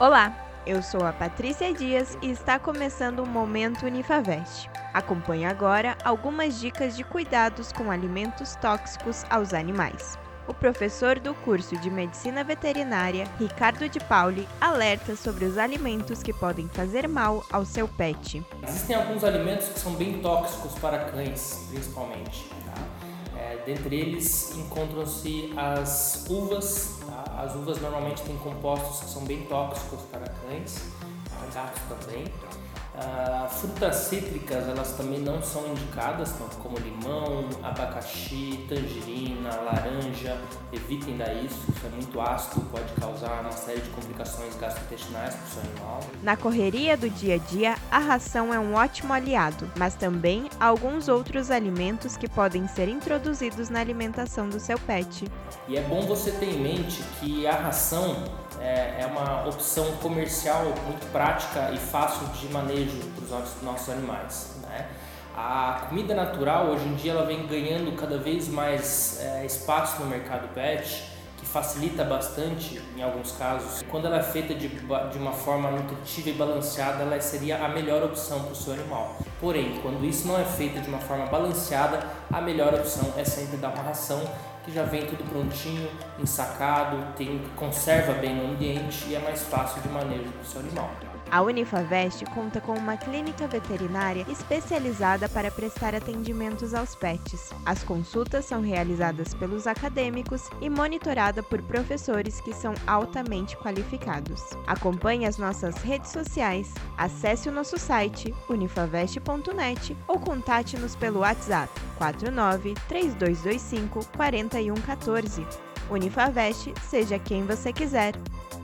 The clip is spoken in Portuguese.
Olá, eu sou a Patrícia Dias e está começando o Momento Unifavest. Acompanhe agora algumas dicas de cuidados com alimentos tóxicos aos animais. O professor do curso de Medicina Veterinária, Ricardo de Pauli, alerta sobre os alimentos que podem fazer mal ao seu pet. Existem alguns alimentos que são bem tóxicos para cães, principalmente. Tá? É, dentre eles encontram-se as uvas. Tá? As uvas normalmente têm compostos que são bem tóxicos para cães, gatos também. Uh, frutas cítricas elas também não são indicadas, como limão, abacaxi, tangerina, laranja. Evitem dar isso, isso é muito ácido, pode causar uma série de complicações gastrointestinais para o seu animal. Na correria do dia a dia, a ração é um ótimo aliado, mas também há alguns outros alimentos que podem ser introduzidos na alimentação do seu pet. E é bom você ter em mente que a ração é, é uma opção comercial muito prática e fácil de manejo para os nossos, animais. Né? A comida natural hoje em dia ela vem ganhando cada vez mais é, espaço no mercado pet, que facilita bastante em alguns casos. Quando ela é feita de, de uma forma nutritiva e balanceada, ela seria a melhor opção para o seu animal. Porém, quando isso não é feito de uma forma balanceada, a melhor opção é sempre dar uma ração que já vem tudo prontinho, ensacado, tem, conserva bem no ambiente e é mais fácil de manejo para o seu animal. A Unifavest conta com uma clínica veterinária especializada para prestar atendimentos aos pets. As consultas são realizadas pelos acadêmicos e monitorada por professores que são altamente qualificados. Acompanhe as nossas redes sociais, acesse o nosso site unifavest.net ou contate-nos pelo WhatsApp 49 3225 4114. Unifavest, seja quem você quiser.